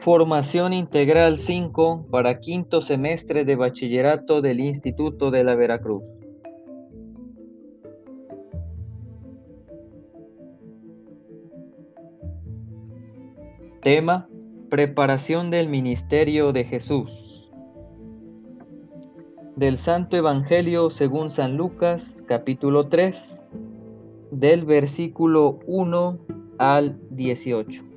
Formación Integral 5 para quinto semestre de bachillerato del Instituto de la Veracruz. Tema Preparación del Ministerio de Jesús. Del Santo Evangelio según San Lucas, capítulo 3, del versículo 1 al 18.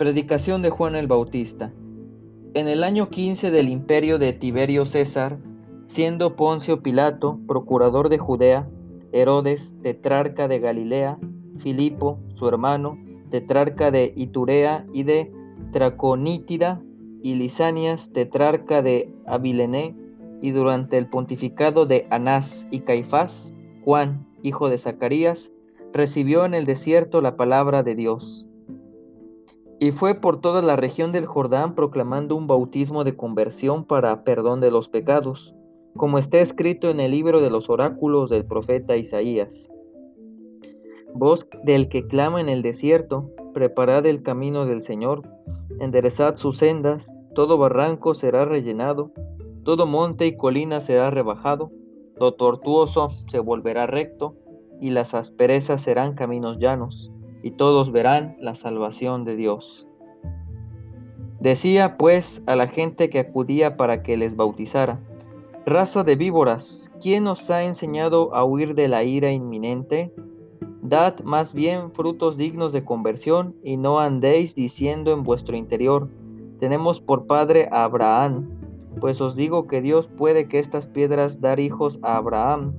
Predicación de Juan el Bautista. En el año 15 del imperio de Tiberio César, siendo Poncio Pilato procurador de Judea, Herodes, tetrarca de Galilea, Filipo, su hermano, tetrarca de Iturea y de Traconítida, y Lisanias, tetrarca de Abilené, y durante el pontificado de Anás y Caifás, Juan, hijo de Zacarías, recibió en el desierto la palabra de Dios y fue por toda la región del Jordán proclamando un bautismo de conversión para perdón de los pecados, como está escrito en el libro de los oráculos del profeta Isaías. Voz del que clama en el desierto, preparad el camino del Señor, enderezad sus sendas, todo barranco será rellenado, todo monte y colina será rebajado, lo tortuoso se volverá recto, y las asperezas serán caminos llanos y todos verán la salvación de Dios. Decía pues a la gente que acudía para que les bautizara, Raza de víboras, ¿quién os ha enseñado a huir de la ira inminente? Dad más bien frutos dignos de conversión y no andéis diciendo en vuestro interior, tenemos por padre a Abraham, pues os digo que Dios puede que estas piedras dar hijos a Abraham.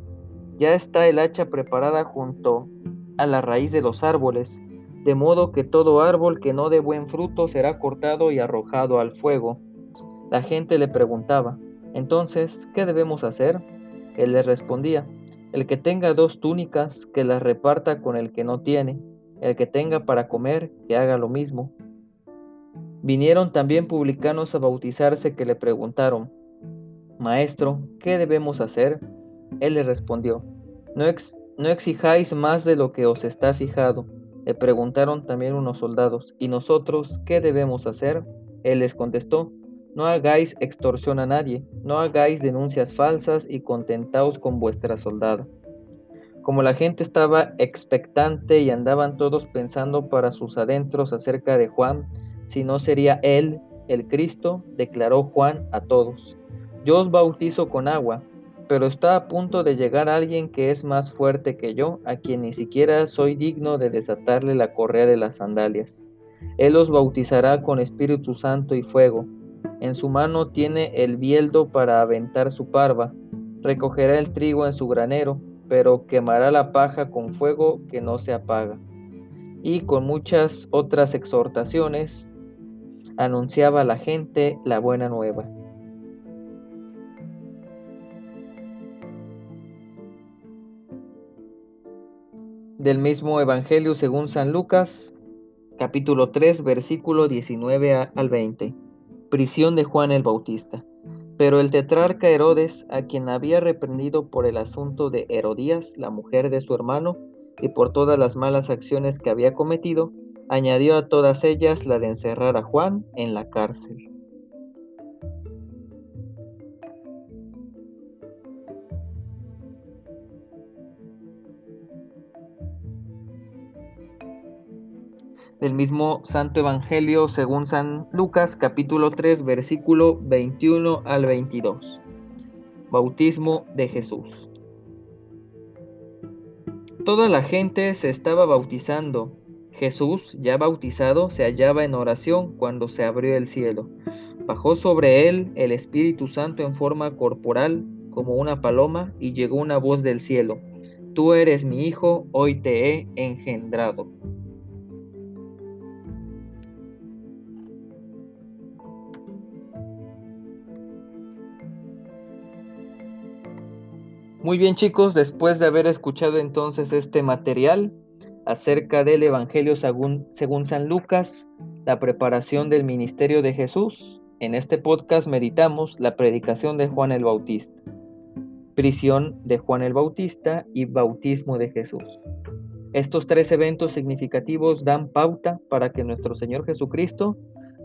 Ya está el hacha preparada junto a la raíz de los árboles, de modo que todo árbol que no dé buen fruto será cortado y arrojado al fuego. La gente le preguntaba, entonces, ¿qué debemos hacer? Él les respondía, el que tenga dos túnicas, que las reparta con el que no tiene, el que tenga para comer, que haga lo mismo. Vinieron también publicanos a bautizarse que le preguntaron, Maestro, ¿qué debemos hacer? Él les respondió, no, ex no exijáis más de lo que os está fijado. Le preguntaron también unos soldados, ¿y nosotros qué debemos hacer? Él les contestó, no hagáis extorsión a nadie, no hagáis denuncias falsas y contentaos con vuestra soldada. Como la gente estaba expectante y andaban todos pensando para sus adentros acerca de Juan, si no sería él el Cristo, declaró Juan a todos, yo os bautizo con agua, pero está a punto de llegar alguien que es más fuerte que yo, a quien ni siquiera soy digno de desatarle la correa de las sandalias. Él os bautizará con Espíritu Santo y fuego. En su mano tiene el bieldo para aventar su parva. Recogerá el trigo en su granero, pero quemará la paja con fuego que no se apaga. Y con muchas otras exhortaciones anunciaba a la gente la buena nueva. Del mismo Evangelio según San Lucas, capítulo 3, versículo 19 al 20. Prisión de Juan el Bautista. Pero el tetrarca Herodes, a quien había reprendido por el asunto de Herodías, la mujer de su hermano, y por todas las malas acciones que había cometido, añadió a todas ellas la de encerrar a Juan en la cárcel. Del mismo Santo Evangelio según San Lucas capítulo 3 versículo 21 al 22. Bautismo de Jesús. Toda la gente se estaba bautizando. Jesús, ya bautizado, se hallaba en oración cuando se abrió el cielo. Bajó sobre él el Espíritu Santo en forma corporal como una paloma y llegó una voz del cielo. Tú eres mi Hijo, hoy te he engendrado. Muy bien chicos, después de haber escuchado entonces este material acerca del Evangelio según, San Lucas, la preparación del ministerio de Jesús, en este podcast meditamos la predicación de Juan el Bautista, prisión de Juan el Bautista y bautismo de Jesús. Estos tres eventos significativos dan pauta para que nuestro Señor Jesucristo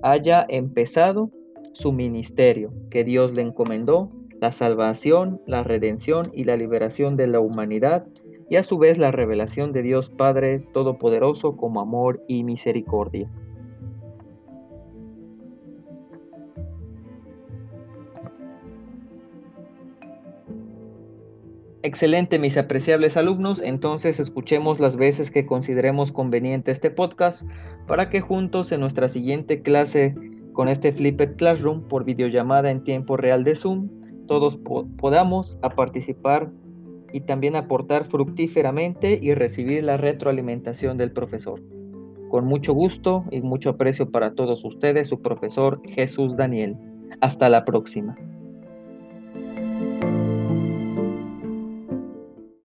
haya empezado su ministerio que Dios le encomendó, la salvación, la redención y la liberación de la humanidad y a su vez la revelación de Dios Padre Todopoderoso como amor y misericordia. Excelente, mis apreciables alumnos. Entonces escuchemos las veces que consideremos conveniente este podcast para que juntos en nuestra siguiente clase con este Flipped Classroom por videollamada en tiempo real de Zoom, todos podamos a participar y también aportar fructíferamente y recibir la retroalimentación del profesor. Con mucho gusto y mucho aprecio para todos ustedes, su profesor Jesús Daniel. Hasta la próxima.